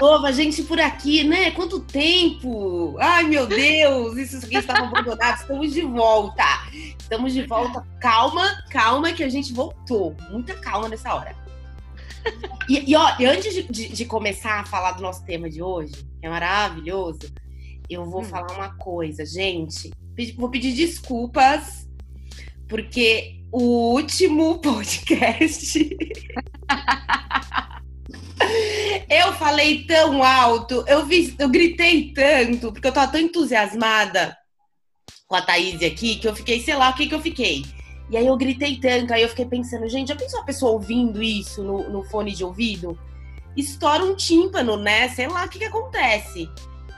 novo, a gente por aqui, né? Quanto tempo! Ai, meu Deus! Isso aqui estava abandonado. Estamos de volta. Estamos de volta. Calma, calma que a gente voltou. Muita calma nessa hora. E, e ó, antes de, de, de, começar a falar do nosso tema de hoje, que é maravilhoso, eu vou hum. falar uma coisa, gente. Vou pedir desculpas, porque o último podcast. Eu falei tão alto, eu, vi, eu gritei tanto, porque eu tava tão entusiasmada com a Thaís aqui, que eu fiquei, sei lá, o que que eu fiquei. E aí eu gritei tanto, aí eu fiquei pensando, gente, já pensou a pessoa ouvindo isso no, no fone de ouvido? Estoura um tímpano, né? Sei lá o que, que acontece.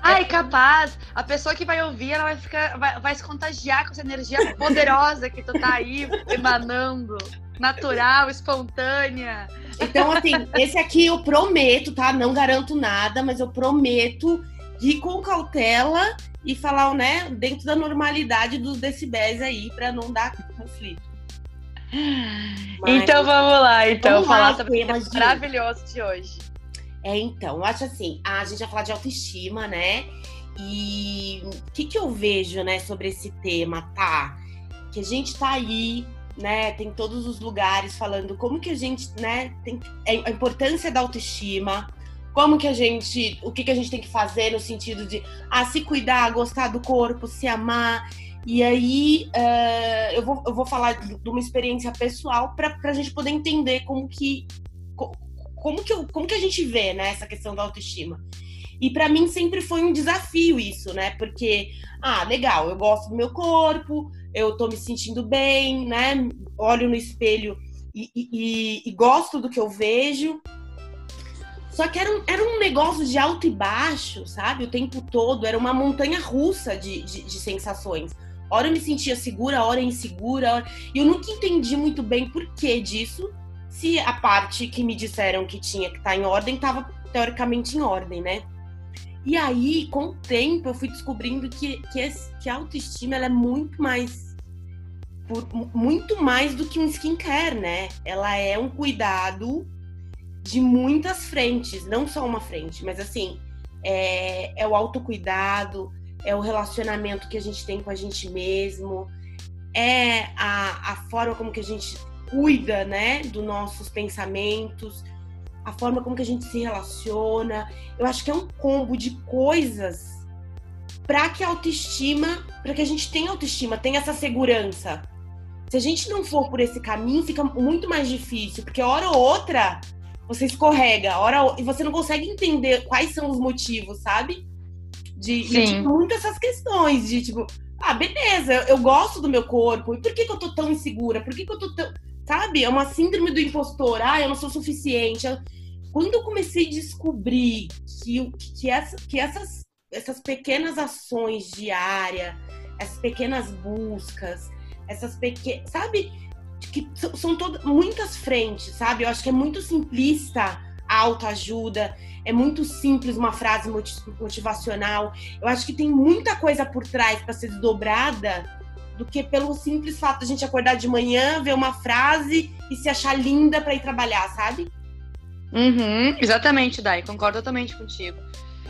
Ai, capaz. A pessoa que vai ouvir, ela vai ficar, vai, vai se contagiar com essa energia poderosa que tu tá aí emanando, natural, espontânea. Então, assim, esse aqui eu prometo, tá? Não garanto nada, mas eu prometo ir com cautela e falar, né, dentro da normalidade dos decibéis aí, para não dar conflito. Mas, então vamos lá, então, vamos falar lá, sobre o maravilhoso de hoje. É, então, eu acho assim, a gente vai falar de autoestima, né? E o que, que eu vejo, né, sobre esse tema, tá? Que a gente tá aí, né, tem todos os lugares falando como que a gente, né, tem a importância da autoestima, como que a gente, o que que a gente tem que fazer no sentido de ah, se cuidar, gostar do corpo, se amar. E aí uh, eu, vou, eu vou falar de uma experiência pessoal para a gente poder entender como que como que, eu, como que a gente vê né, essa questão da autoestima. E para mim sempre foi um desafio isso, né? Porque, ah, legal, eu gosto do meu corpo, eu tô me sentindo bem, né? Olho no espelho e, e, e gosto do que eu vejo. Só que era um, era um negócio de alto e baixo, sabe? O tempo todo. Era uma montanha russa de, de, de sensações. Hora eu me sentia segura, hora insegura. Hora... E eu nunca entendi muito bem por que disso. Se a parte que me disseram que tinha que estar tá em ordem estava teoricamente em ordem, né? E aí, com o tempo, eu fui descobrindo que, que, esse, que a autoestima ela é muito mais. Por, muito mais do que um skincare, né? Ela é um cuidado de muitas frentes, não só uma frente, mas assim, é, é o autocuidado, é o relacionamento que a gente tem com a gente mesmo, é a, a forma como que a gente cuida, né, dos nossos pensamentos, a forma como que a gente se relaciona. Eu acho que é um combo de coisas para que a autoestima, para que a gente tenha autoestima, tenha essa segurança. Se a gente não for por esse caminho, fica muito mais difícil, porque hora ou outra você escorrega, hora e você não consegue entender quais são os motivos, sabe? De, de tipo, muitas essas questões de tipo, ah, beleza, eu, eu, gosto do meu corpo, e por que, que eu tô tão insegura? Por que, que eu tô tão. Sabe? É uma síndrome do impostor, ah, eu não sou suficiente. Quando eu comecei a descobrir que, que, essa, que essas, essas pequenas ações diárias, essas pequenas buscas, essas pequenas. Sabe? que são todas muitas frentes, sabe? Eu acho que é muito simplista a autoajuda, é muito simples uma frase motivacional. Eu acho que tem muita coisa por trás para ser desdobrada do que pelo simples fato de a gente acordar de manhã, ver uma frase e se achar linda para ir trabalhar, sabe? Uhum, exatamente, Dai, concordo totalmente contigo.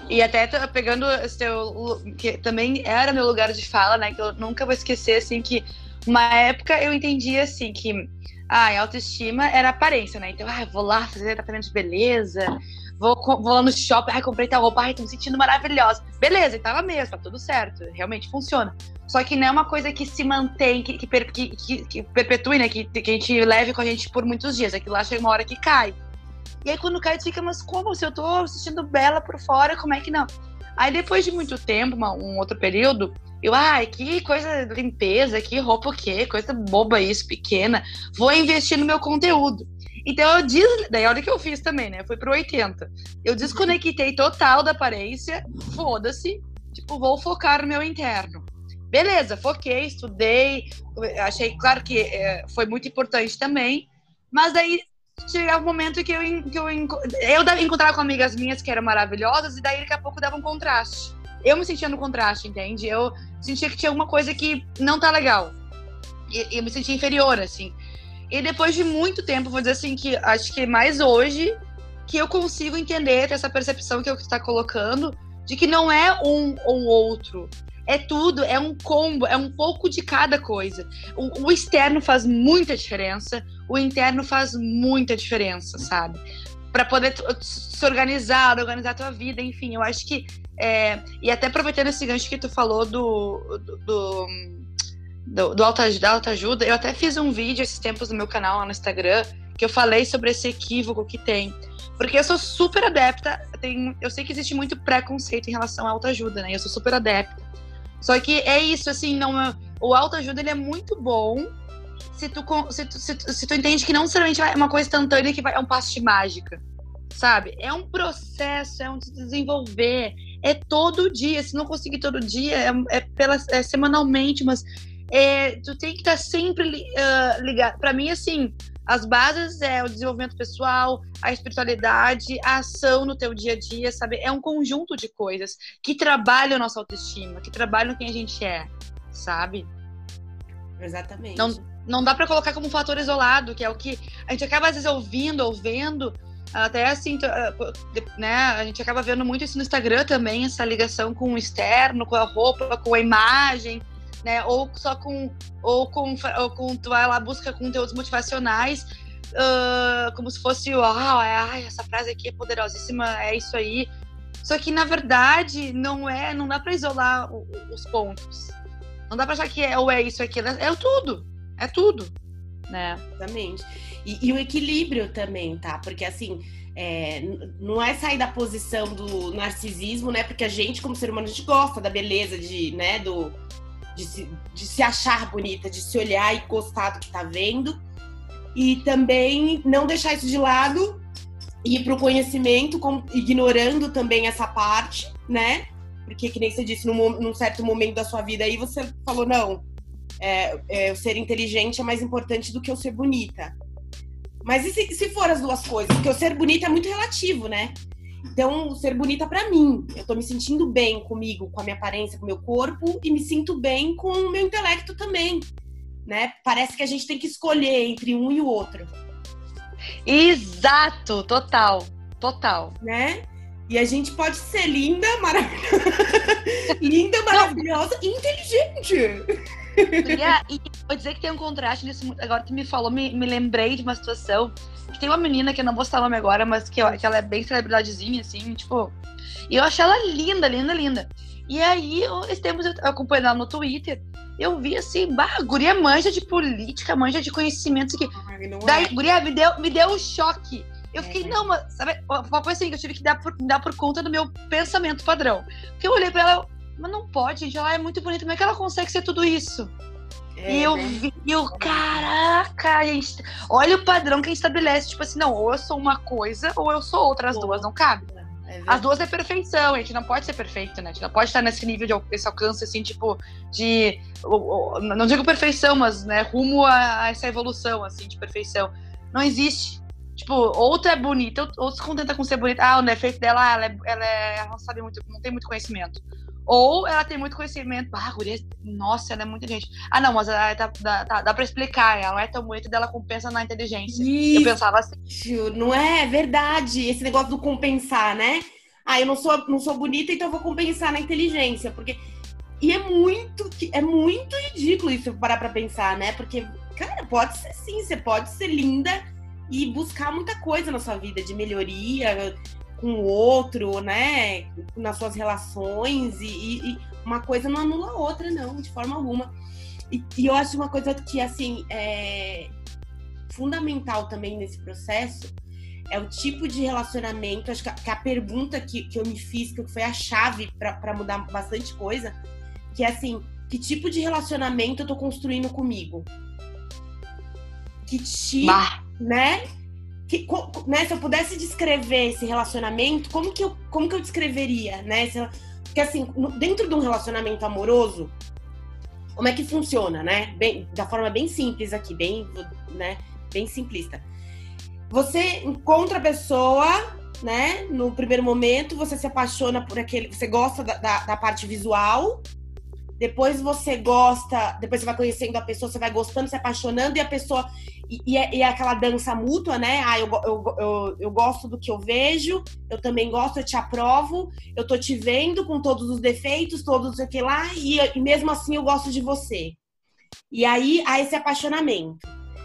E até pegando esse teu, que também era meu lugar de fala, né? Que eu nunca vou esquecer, assim, que uma época eu entendia assim que ah, a autoestima era aparência, né? Então, ah, vou lá fazer tratamento de beleza, vou, vou lá no shopping, ai, comprei tal roupa, ai, tô me sentindo maravilhosa. Beleza, e tava mesmo, tá tudo certo, realmente funciona. Só que não é uma coisa que se mantém, que, que, que, que perpetue, né? Que, que a gente leve com a gente por muitos dias. Aquilo lá chega uma hora que cai. E aí quando cai, tu fica, mas como? Se eu tô sentindo bela por fora, como é que não? Aí depois de muito tempo, uma, um outro período, eu, ai, que coisa limpeza, que roupa o quê? Coisa boba isso, pequena. Vou investir no meu conteúdo. Então eu des... daí olha o que eu fiz também, né? Foi pro 80. Eu desconectei total da aparência, foda-se, tipo, vou focar no meu interno. Beleza, foquei, estudei, achei, claro que é, foi muito importante também, mas daí chegava um momento que eu, que eu, eu encontrava com amigas minhas que eram maravilhosas, e daí daqui a pouco dava um contraste eu me sentia no contraste, entende? Eu sentia que tinha alguma coisa que não tá legal. E eu me sentia inferior, assim. E depois de muito tempo, vou dizer assim, que acho que mais hoje, que eu consigo entender essa percepção que eu está colocando de que não é um ou outro. É tudo, é um combo, é um pouco de cada coisa. O, o externo faz muita diferença, o interno faz muita diferença, sabe? Para poder se organizar, organizar a tua vida, enfim, eu acho que. É, e até aproveitando esse gancho que tu falou do, do, do do, do Alta, da autoajuda, eu até fiz um vídeo esses tempos no meu canal lá no Instagram que eu falei sobre esse equívoco que tem. Porque eu sou super adepta, tem, eu sei que existe muito preconceito em relação à autoajuda, né? Eu sou super adepta. Só que é isso, assim, não é, o autoajuda ele é muito bom se tu, se, tu, se, tu, se tu entende que não necessariamente é uma coisa instantânea que vai, é um passo de mágica, sabe? É um processo, é um desenvolver, é todo dia. Se não conseguir todo dia, é, é, pela, é semanalmente, mas é, tu tem que estar tá sempre uh, ligado. Para mim, assim, as bases é o desenvolvimento pessoal, a espiritualidade, a ação no teu dia a dia, sabe? É um conjunto de coisas que trabalham nossa autoestima, que trabalham quem a gente é, sabe? Exatamente. Não, não dá para colocar como um fator isolado, que é o que a gente acaba às vezes ouvindo ou vendo, até assim, ah, né? A gente acaba vendo muito isso no Instagram também, essa ligação com o externo, com a roupa, com a imagem né? Ou só com ou com ou com tu vai lá busca conteúdos motivacionais, uh, como se fosse, é, ai, essa frase aqui é poderosíssima, é isso aí. Só que na verdade não é, não dá para isolar o, os pontos. Não dá para achar que é ou é isso aqui, é, é tudo. É tudo, né? Exatamente. E, e o equilíbrio também, tá? Porque assim, é, não é sair da posição do narcisismo, né? Porque a gente, como ser humano, a gente gosta da beleza, de, né, do, de se, de se achar bonita, de se olhar e gostar do que tá vendo. E também não deixar isso de lado e ir o conhecimento, com, ignorando também essa parte, né? Porque, que nem você disse, num, num certo momento da sua vida aí, você falou, não, é, é, o ser inteligente é mais importante do que eu ser bonita. Mas e se, se for as duas coisas? Porque o ser bonita é muito relativo, né? Então, ser bonita para mim. Eu tô me sentindo bem comigo, com a minha aparência, com o meu corpo e me sinto bem com o meu intelecto também, né? Parece que a gente tem que escolher entre um e o outro. Exato, total, total. Né? E a gente pode ser linda, maravilhosa, linda, maravilhosa e inteligente. Yeah, e vou dizer que tem um contraste nisso. Agora tu me falou, me, me lembrei de uma situação que tem uma menina que eu não vou citar o nome agora, mas que, que ela é bem celebridadezinha, assim, tipo. E eu achei ela linda, linda, linda. E aí, esses tempos eu acompanhei ela no Twitter, eu vi assim, bah, guria manja de política, manja de conhecimentos aqui. Daí, é. guria, me deu, me deu um choque. Eu fiquei, é. não, mas, sabe, uma coisa assim, que eu tive que dar por, dar por conta do meu pensamento padrão. Porque eu olhei pra ela, mas não pode, gente, ela é muito bonita, como é que ela consegue ser tudo isso? É, e eu né? vi, eu, caraca, gente, olha o padrão que a gente estabelece, tipo assim, não, ou eu sou uma coisa ou eu sou outra, as duas não cabem. É as duas é perfeição, a gente não pode ser perfeito, né? A gente não pode estar nesse nível de esse alcance, assim, tipo, de. Não digo perfeição, mas né, rumo a, a essa evolução, assim, de perfeição. Não existe. Tipo, ou tu é bonita, ou se contenta com ser bonita. Ah, o defeito dela, ela, é, ela, é, ela não sabe muito, não tem muito conhecimento. Ou ela tem muito conhecimento. Ah, guria, nossa, ela é muita gente. Ah, não, mas ela tá, dá, tá, dá pra explicar. Ela não é tão bonita dela compensa na inteligência. Isso, eu pensava assim. Não é, é verdade. Esse negócio do compensar, né? Ah, eu não sou, não sou bonita, então eu vou compensar na inteligência. Porque. E é muito, é muito ridículo isso parar pra pensar, né? Porque, cara, pode ser sim, você pode ser linda e buscar muita coisa na sua vida de melhoria, com o outro, né? Nas suas relações e, e uma coisa não anula a outra, não, de forma alguma. E, e, eu acho uma coisa que, assim, é fundamental também nesse processo é o tipo de relacionamento. Acho que a, que a pergunta que, que eu me fiz, que foi a chave para mudar bastante coisa, que é assim: que tipo de relacionamento eu tô construindo comigo? Que tipo, bah. Né? que, né, se eu pudesse descrever esse relacionamento, como que eu, como que eu descreveria, né? Porque assim, dentro de um relacionamento amoroso, como é que funciona, né? Bem, da forma bem simples aqui, bem, né, bem simplista. Você encontra a pessoa, né? No primeiro momento, você se apaixona por aquele, você gosta da, da, da parte visual, depois você gosta, depois você vai conhecendo a pessoa, você vai gostando, se apaixonando e a pessoa e, é, e, é, aquela dança mútua, né? Ah, eu, eu, eu, eu, gosto do que eu vejo, eu também gosto, eu te aprovo, eu tô te vendo com todos os defeitos, todos o que lá, e, e mesmo assim eu gosto de você. E aí há esse apaixonamento.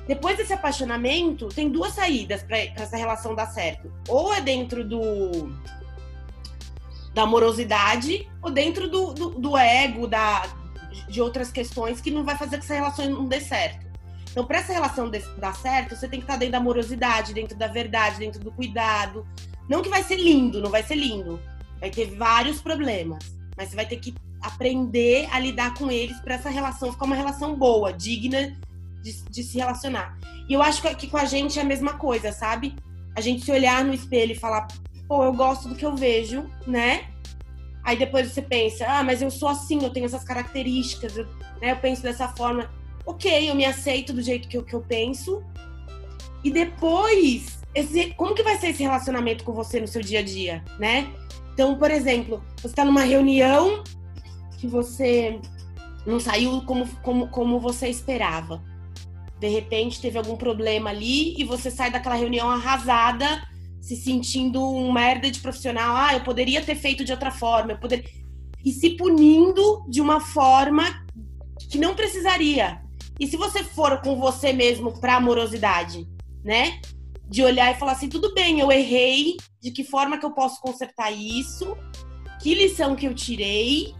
Depois desse apaixonamento, tem duas saídas para essa relação dar certo. Ou é dentro do da amorosidade, ou dentro do, do, do ego, da, de outras questões que não vai fazer que essa relação não dê certo. Então, para essa relação dar certo, você tem que estar dentro da amorosidade, dentro da verdade, dentro do cuidado. Não que vai ser lindo, não vai ser lindo. Vai ter vários problemas, mas você vai ter que aprender a lidar com eles para essa relação ficar uma relação boa, digna de, de, se relacionar. E eu acho que com a gente é a mesma coisa, sabe? A gente se olhar no espelho e falar, pô, eu gosto do que eu vejo, né? Aí depois você pensa, ah, mas eu sou assim, eu tenho essas características, eu, né, eu penso dessa forma ok, eu me aceito do jeito que eu, que eu penso. E depois, esse, como que vai ser esse relacionamento com você no seu dia a dia, né? Então, por exemplo, você está numa reunião que você não saiu como, como, como você esperava. De repente teve algum problema ali e você sai daquela reunião arrasada, se sentindo um merda de profissional. Ah, eu poderia ter feito de outra forma, eu poderia. E se punindo de uma forma que não precisaria. E se você for com você mesmo pra amorosidade, né? De olhar e falar assim, tudo bem, eu errei, de que forma que eu posso consertar isso? Que lição que eu tirei?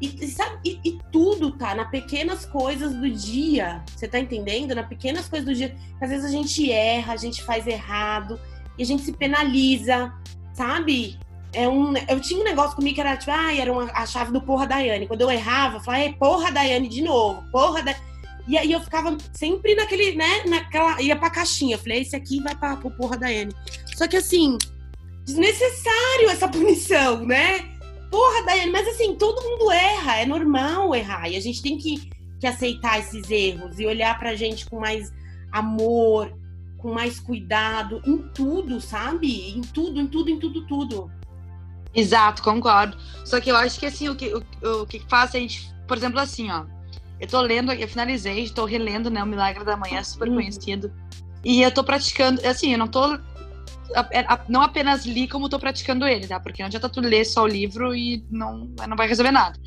E, sabe, e, e, tudo tá na pequenas coisas do dia. Você tá entendendo? Na pequenas coisas do dia. Às vezes a gente erra, a gente faz errado e a gente se penaliza, sabe? É um, eu tinha um negócio comigo que era tipo, ah, era uma, a chave do porra Daiane. Quando eu errava, eu falava, porra Daiane de novo, porra da e aí eu ficava sempre naquele, né, naquela, ia pra caixinha. Eu falei, esse aqui vai pra, pra porra da Anne. Só que assim, desnecessário essa punição, né? Porra da Anne, mas assim, todo mundo erra, é normal errar. E a gente tem que, que aceitar esses erros e olhar pra gente com mais amor, com mais cuidado em tudo, sabe? Em tudo, em tudo, em tudo, tudo. Exato, concordo. Só que eu acho que assim, o que, o, o que faz a gente, por exemplo, assim, ó eu tô lendo, eu finalizei, estou relendo, né, o Milagre da Manhã, super uhum. conhecido. E eu tô praticando, assim, eu não tô não apenas li como tô praticando ele, tá? Porque não adianta tu ler só o livro e não, não vai resolver nada.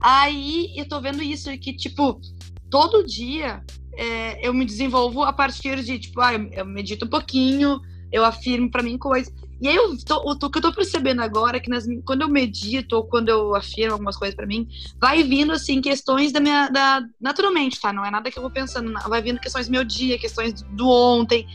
Aí eu tô vendo isso, que, tipo, todo dia é, eu me desenvolvo a partir de, tipo, ah, eu, eu medito um pouquinho, eu afirmo para mim coisas. E aí, eu tô, o que eu tô percebendo agora é que nas, quando eu medito ou quando eu afirmo algumas coisas para mim, vai vindo, assim, questões da minha. Da, naturalmente, tá? Não é nada que eu vou pensando, vai vindo questões do meu dia, questões do ontem.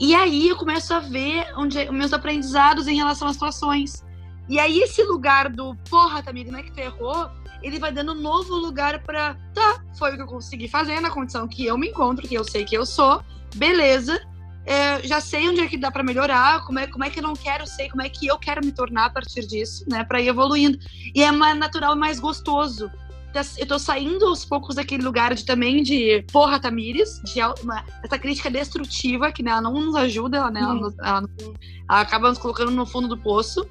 E aí eu começo a ver onde os meus aprendizados em relação às situações. E aí esse lugar do porra, Tamir, não é que tu errou? Ele vai dando um novo lugar para tá, foi o que eu consegui fazer na condição que eu me encontro, que eu sei que eu sou, beleza é, já sei onde é que dá para melhorar, como é, como é que eu não quero ser, como é que eu quero me tornar a partir disso, né, para ir evoluindo. E é mais natural, mais gostoso. Tá, eu tô saindo aos poucos daquele lugar de também de porra Tamires, de uma, essa crítica destrutiva que né, ela não nos ajuda, ela, né, ela, ela, ela, acaba nos colocando no fundo do poço,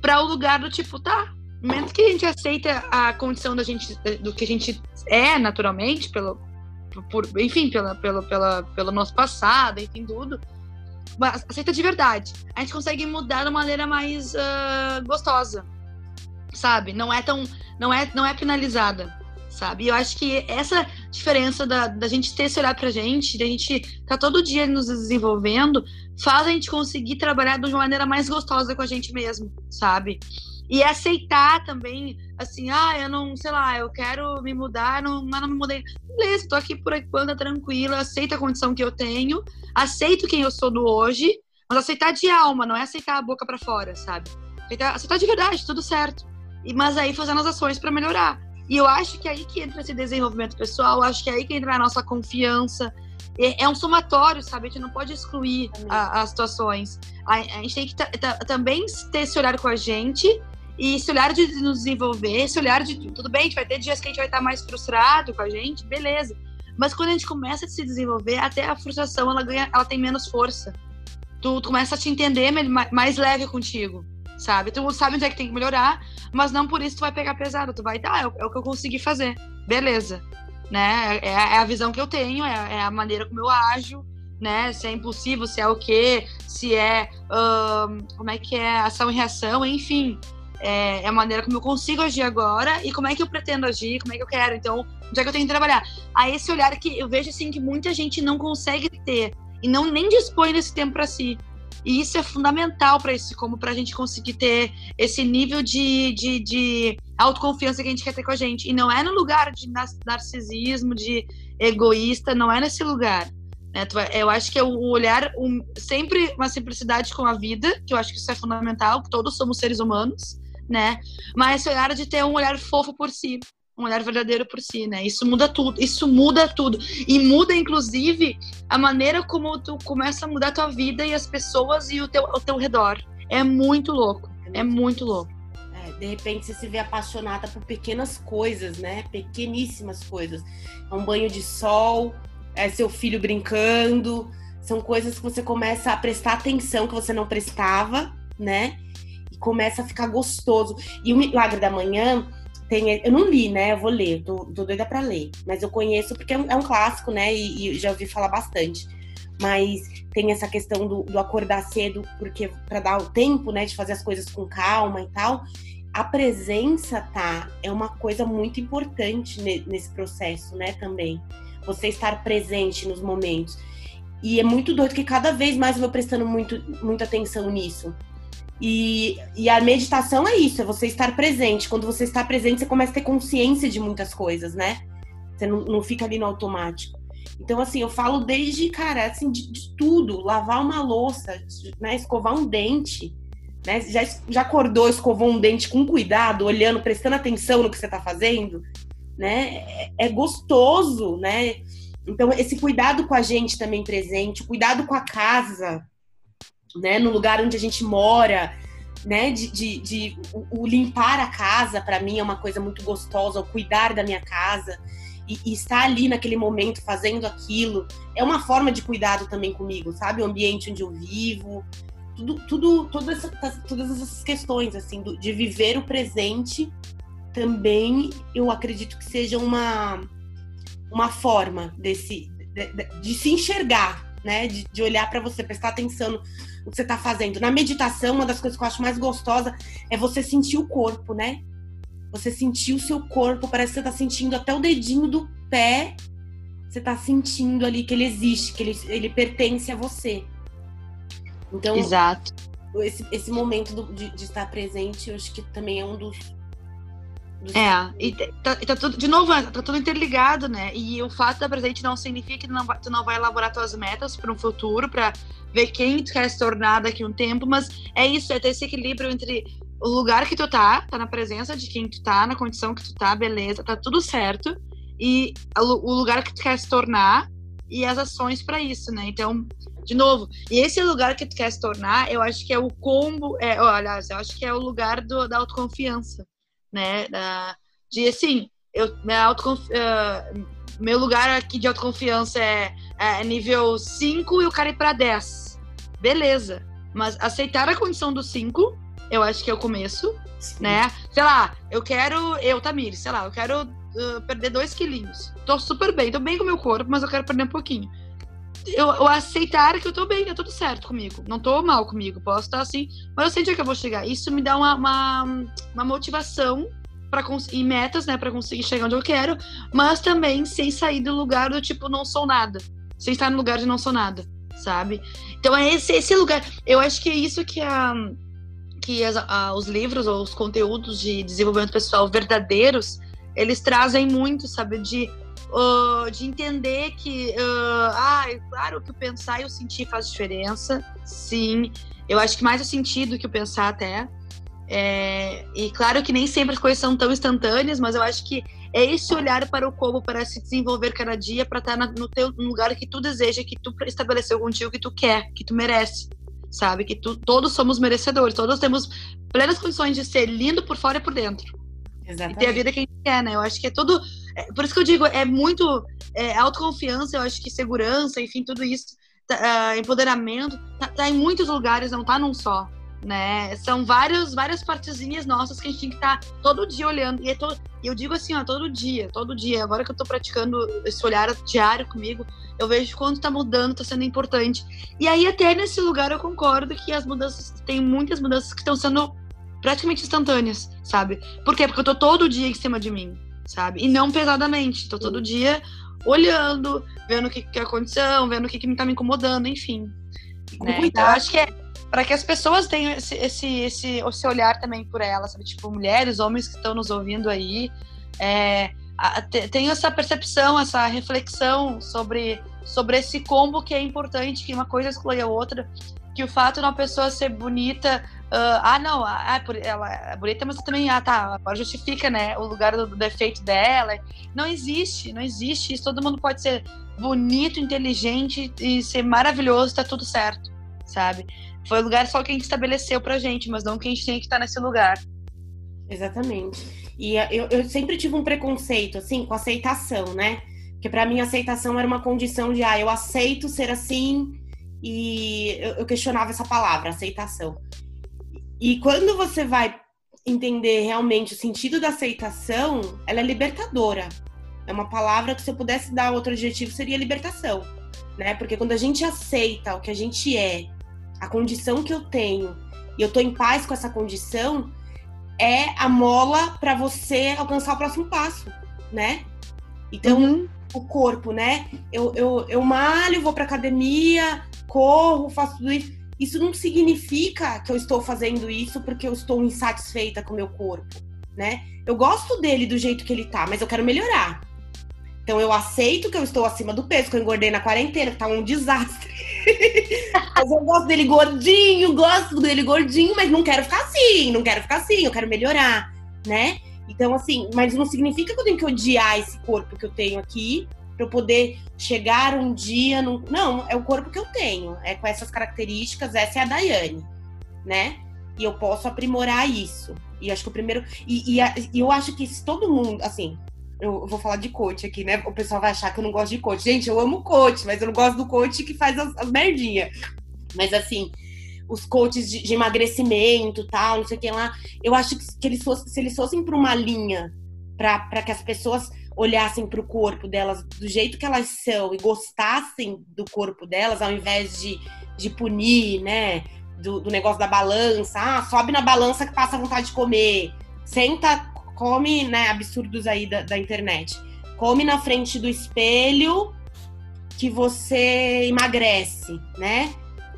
para o lugar do tipo, tá, no momento que a gente aceita a condição da gente, do que a gente é naturalmente, pelo, por, enfim, pela, pela, pela, pelo nosso passado, enfim, tudo. Mas aceita de verdade. A gente consegue mudar de uma maneira mais uh, gostosa, sabe? Não é tão, não é, não é penalizada, sabe? E eu acho que essa diferença da, da gente ter esse olhar pra gente, da gente tá todo dia nos desenvolvendo, faz a gente conseguir trabalhar de uma maneira mais gostosa com a gente mesmo, sabe? E aceitar também, assim, ah, eu não, sei lá, eu quero me mudar, não, mas não me mudei. Beleza, tô aqui por enquanto, é tranquila, aceito a condição que eu tenho, aceito quem eu sou do hoje, mas aceitar de alma, não é aceitar a boca para fora, sabe? Aceitar, aceitar de verdade, tudo certo. E, mas aí fazendo as ações para melhorar. E eu acho que é aí que entra esse desenvolvimento pessoal, acho que é aí que entra a nossa confiança. É, é um somatório, sabe? A gente não pode excluir a, as situações. A, a, gente tem que também ter esse olhar com a gente e esse olhar de nos desenvolver, esse olhar de tudo bem, vai ter dias que a gente vai estar mais frustrado com a gente, beleza. Mas quando a gente começa a se desenvolver, até a frustração ela ganha, ela tem menos força. Tu, tu começa a te entender mais leve contigo, sabe? Tu sabe onde é que tem que melhorar, mas não por isso tu vai pegar pesado. Tu vai, tá, é, o, é o que eu consegui fazer, beleza. Né? É, é, a visão que eu tenho, é, é a maneira como eu ajo, né? Se é impulsivo, se é o quê, se é como é que é ação e reação, enfim. É, é, a maneira como eu consigo agir agora e como é que eu pretendo agir, como é que eu quero. Então, onde é que eu tenho que trabalhar? A esse olhar que eu vejo assim que muita gente não consegue ter e não nem dispõe desse tempo para si. E isso é fundamental para isso, como para a gente conseguir ter esse nível de, de, de, autoconfiança que a gente quer ter com a gente. E não é no lugar de narcisismo, de egoísta, não é nesse lugar. Né? Eu acho que é o olhar, um, sempre uma simplicidade com a vida, que eu acho que isso é fundamental, todos somos seres humanos, né? Mas esse olhar de ter um olhar fofo por si, um olhar verdadeiro por si, né? Isso muda tudo, isso muda tudo. E muda, inclusive, a maneira como tu começa a mudar a tua vida e as pessoas e o teu, o teu redor. É muito louco, é muito louco. É, de repente você se vê apaixonada por pequenas coisas, né? Pequeníssimas coisas. É um banho de sol, é seu filho brincando, são coisas que você começa a prestar atenção que você não prestava, né? E começa a ficar gostoso. E o Milagre da Manhã tem, eu não li, né? Eu vou ler, tô, tô doida pra ler. Mas eu conheço porque é um, é um clássico, né? E, e, já ouvi falar bastante. Mas tem essa questão do, do acordar cedo, porque para dar o tempo, né, de fazer as coisas com calma e tal. A presença, tá? É uma coisa muito importante nesse processo, né? Também. Você estar presente nos momentos. E é muito doido que cada vez mais eu vou prestando muito, muita atenção nisso. E, e a meditação é isso, é você estar presente. Quando você está presente, você começa a ter consciência de muitas coisas, né? Você não, não fica ali no automático. Então, assim, eu falo desde, cara, assim, de, de tudo. Lavar uma louça, né? Escovar um dente. Né? Já, já acordou, escovou um dente com cuidado, olhando, prestando atenção no que você está fazendo, né? É, é, gostoso, né? Então, esse cuidado com a gente também presente, cuidado com a casa, né? No lugar onde a gente mora, né? De, de, de o, o limpar a casa, para mim, é uma coisa muito gostosa, o cuidar da minha casa. E, e, estar ali naquele momento fazendo aquilo é uma forma de cuidado também comigo, sabe? O ambiente onde eu vivo, tudo, tudo, todas, essas, todas essas questões, assim, do, de viver o presente também eu acredito que seja uma, uma forma desse, de, de, de se enxergar, né? De, de olhar para você, prestar atenção o que você está fazendo. Na meditação, uma das coisas que eu acho mais gostosa é você sentir o corpo, né? Você sentir o seu corpo, parece que você está sentindo até o dedinho do pé. Você está sentindo ali que ele existe, que ele, ele pertence a você. Então, Exato. Esse, esse momento do, de, de estar presente, eu acho que também é um dos é, e tá, tá, tudo, de novo, tá tudo interligado, né? E o fato da presente não significa que tu não vai, tu não vai elaborar tuas metas para um futuro, para ver quem tu quer se tornar daqui a um tempo, mas é isso, é ter esse equilíbrio entre o lugar que tu tá, tá na presença de quem tu tá, na condição que tu tá, beleza, tá tudo certo, e o lugar que tu quer se tornar e as ações para isso, né? Então, de novo, e esse lugar que tu quer se tornar, eu acho que é o combo, é, olha, eu acho que é o lugar do, da autoconfiança né? Da, de assim, eu, minha uh, meu lugar aqui de autoconfiança é, é nível 5 e o cara ir pra 10. Beleza. Mas aceitar a condição do 5, eu acho que é o começo, Sim. né? Sei lá, eu quero, eu, Tamir, sei lá, eu quero uh, perder 2 quilinhos. Tô super bem, tô bem com o meu corpo, mas eu quero perder um pouquinho. Eu, eu, aceitar que eu tô bem, tá tudo certo comigo. Não tô mal comigo, posso estar assim, mas eu sei onde é que eu vou chegar. Isso me dá uma, uma, uma motivação para conseguir metas, né, para conseguir chegar onde eu quero, mas também sem sair do lugar do tipo não sou nada, sem estar no lugar de não sou nada, sabe? Então é esse, esse lugar. Eu acho que é isso que a que as, a, os livros ou os conteúdos de desenvolvimento pessoal verdadeiros eles trazem muito, sabe, de uh, de entender que, uh, ah, é claro que o pensar e o sentir faz diferença, sim. Eu acho que mais o sentido que o pensar até. É, e claro que nem sempre as coisas são tão instantâneas, mas eu acho que é esse olhar para o como, para se desenvolver cada dia, para estar no teu no lugar que tu deseja, que tu estabeleceu contigo, que tu quer, que tu merece, sabe? Que tu, todos somos merecedores, todos temos plenas condições de ser lindo por fora e por dentro. Exatamente. E ter a vida que a gente quer, né? Eu acho que é tudo. É, por isso que eu digo, é muito é, autoconfiança, eu acho que segurança, enfim, tudo isso, tá, uh, empoderamento, tá, tá, em muitos lugares, não tá num só. né? São vários, várias partezinhas nossas que a gente tem que estar tá todo dia olhando. E é to... eu digo assim, ó, todo dia, todo dia. Agora que eu tô praticando esse olhar diário comigo, eu vejo quanto tá mudando, tá sendo importante. E aí, até nesse lugar, eu concordo que as mudanças, tem muitas mudanças que estão sendo praticamente instantâneas, sabe? Por quê? Porque eu tô todo dia em cima de mim, sabe? E não pesadamente. Tô todo dia olhando, vendo o que, que é a condição, vendo o que, que me tá me incomodando, enfim. Né? Então, acho que é para que as pessoas tenham esse, esse, esse, esse olhar também por elas, sabe? Tipo, mulheres, homens que estão nos ouvindo aí, é, tenham essa percepção, essa reflexão sobre, sobre esse combo que é importante, que uma coisa exclui a outra, que o fato de uma pessoa ser bonita, uh, ah, não, ah, ela é bonita, mas também, ah, tá, agora justifica, né, o lugar do, do defeito dela. Não existe, não existe isso. Todo mundo pode ser bonito, inteligente e ser maravilhoso, tá tudo certo, sabe? Foi o lugar só que a gente estabeleceu pra gente, mas não que a gente tem que estar nesse lugar. Exatamente. E eh, eu, eu sempre tive um preconceito, assim, com aceitação, né? Porque para mim aceitação era uma condição de, ah, eu aceito ser assim, e eu, eu questionava essa palavra, aceitação. E quando você vai entender realmente o sentido da aceitação, ela é libertadora. É uma palavra que se eu pudesse dar outro adjetivo seria libertação, né? Porque quando a gente aceita o que a gente é a condição que eu tenho e eu tô em paz com essa condição, é a mola para você alcançar o próximo passo, né? Então, uhum. o corpo, né? Eu, eu, eu malho, vou pra academia, corro, faço tudo isso. Isso não significa que eu estou fazendo isso porque eu estou insatisfeita com o meu corpo, né? Eu gosto dele do jeito que ele tá, mas eu quero melhorar. Então eu aceito que eu estou acima do peso, que eu engordei na quarentena, que tá um desastre. mas eu gosto dele gordinho, gosto dele gordinho, mas não quero ficar assim, não quero ficar assim, eu quero melhorar, né? Então, assim, mas não significa que eu tenho que odiar esse corpo que eu tenho aqui para eu poder chegar um dia no. Não, é o corpo que eu tenho, é com essas características, essa é a Daiane, né? E eu posso aprimorar isso. E acho que o primeiro. E, e, e eu acho que se todo mundo, assim, eu vou falar de coach aqui, né? O pessoal vai achar que eu não gosto de coach. Gente, eu amo coach, mas eu não gosto do coach que faz as, as merdinhas. Mas assim, os coaches de, de emagrecimento tal, não sei o que lá, eu acho que, que eles se eles fossem para uma linha para que as pessoas olhassem para o corpo delas do jeito que elas são e gostassem do corpo delas, ao invés de, de punir, né? Do, do negócio da balança, ah, sobe na balança que passa vontade de comer, senta come, né, absurdos aí da, da internet. Come na frente do espelho que você emagrece, né?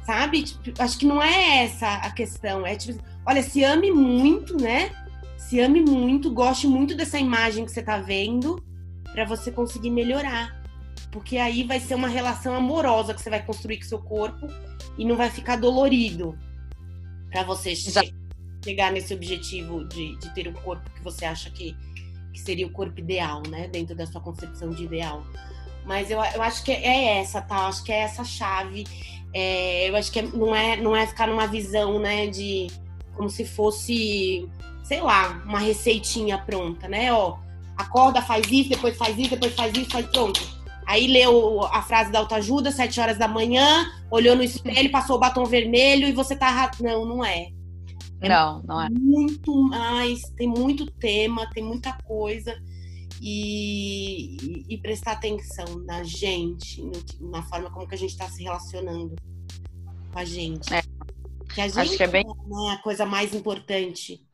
Sabe? Tipo, acho que não é essa a questão. É tipo, olha, se ame muito, né? Se ame muito, goste muito dessa imagem que você tá vendo para você conseguir melhorar. Porque aí vai ser uma relação amorosa que você vai construir com seu corpo e não vai ficar dolorido para você Exato chegar nesse objetivo de, de ter um corpo que você acha que, que seria o corpo ideal, né? Dentro da sua concepção de ideal. Mas eu, eu acho que é essa, tá? Acho que é essa chave. É, eu acho que é, não, é, não é ficar numa visão, né, de como se fosse, sei lá, uma receitinha pronta, né? Ó, acorda, faz isso, depois faz isso, depois faz isso, faz pronto. Aí leu a frase da autoajuda, sete horas da manhã, olhou no espelho, passou o batom vermelho e você tá. Não, não é. É não, não é. Muito mais, tem muito tema, tem muita coisa. E, e, e prestar atenção na gente, no, na forma como que a gente está se relacionando com a gente. É. Que a gente Acho que é bem... é a coisa mais importante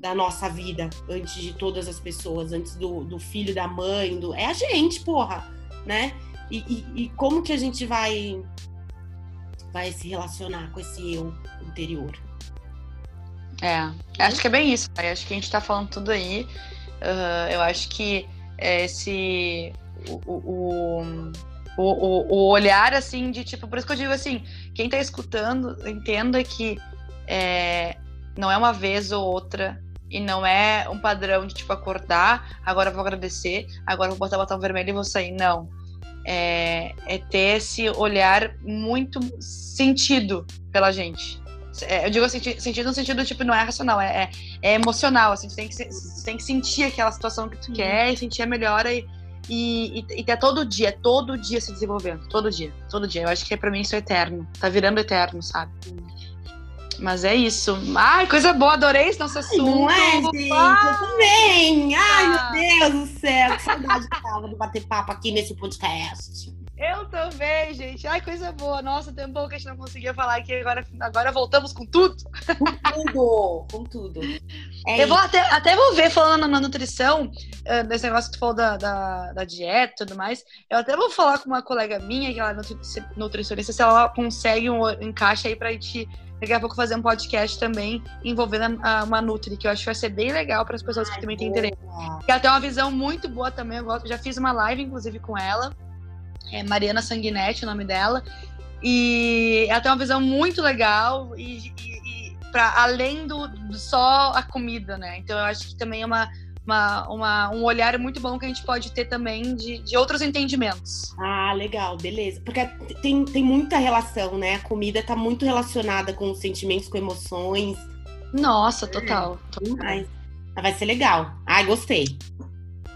da nossa vida, antes de todas as pessoas, antes do, do filho, da mãe, do... é a gente, porra, né? E, e, e, como que a gente vai vai se relacionar com esse eu interior? É, acho que é bem isso. Acho que a gente tá falando tudo aí. Uh, eu acho que esse. O, o, o, o, olhar, assim, de tipo. Por isso que eu digo assim: quem tá escutando, entenda que é, não é uma vez ou outra. E não é um padrão de tipo acordar, agora vou agradecer, agora vou botar o botão vermelho e vou sair. Não. É, é ter esse olhar muito sentido pela gente. É, eu digo assim, sentido no sentido, tipo, não é racional, é, é, é emocional, assim, tem, que, tem que sentir aquela situação que tu uhum. quer e sentir a melhora e, e, e, e todo dia, todo dia se desenvolvendo, todo dia, todo dia. Eu acho que pra mim isso é eterno, tá virando eterno, sabe? Mas é isso. Ai, coisa boa, adorei esse nosso assunto. Não é, gente? Ah, Eu também. Ai, Ah. meu Deus do céu. Que saudade que tava de bater papo aqui nesse podcast. eu também, gente. Ai, coisa boa. Nossa, tem um pouco que a gente não conseguia falar aqui. Agora, agora voltamos com tudo. Tudo, com tudo. É Eu vou até, até vou ver, falando na nutrição, eh, desse negócio que tu falou da, da, da dieta e tudo mais. Eu até vou falar com uma colega minha, que ela é nutri- nutricionista, se ela consegue um encaixe aí pra gente daqui a pouco fazer um podcast também envolvendo a, uma Nutri, que eu acho que vai ser bem legal para as pessoas que também têm interesse. Que ela tem uma visão muito boa também. Eu gosto, já fiz uma live, inclusive, com ela. É Mariana Sanguinetti, o nome dela. E ela tem uma visão muito legal e, e, e para além do, do só a comida, né? Então eu acho que também é uma, uma, uma- um olhar muito bom que a gente pode ter também de, de outros entendimentos. Ah, legal, beleza. Porque tem, tem muita relação, né? A comida tá muito relacionada com sentimentos, com emoções. Nossa, total. total. Mas vai ser legal. Ai, gostei.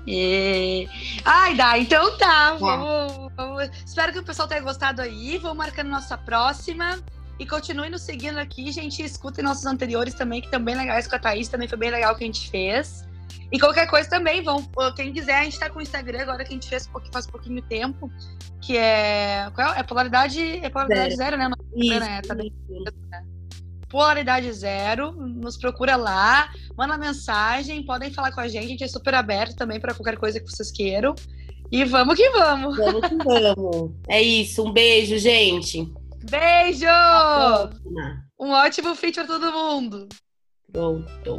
E... Ai, dá, então tá. Vamos, vamos- Espero que o pessoal tenha gostado aí. Vamos marcando nossa próxima. E continue nos seguindo aqui, gente. Escutem nossos anteriores também, que estão bem legais com a Thaís. Também foi bem legal o que a gente fez. E qualquer coisa também, vão. Quem quiser, a gente tá com o Instagram agora que a gente fez faz pouquinho tempo. Que é. Qual é? É polaridade. É polaridade zero, né? Isso, né? Tá bem. isso. Polaridade Zero. Nos procura lá, manda mensagem, podem falar com a gente, a gente é super aberto também para qualquer coisa que vocês queiram. E vamos que vamos! Vamos que vamos. É isso. Um beijo, gente. Beijo! Um ótimo fim para todo mundo! Pronto.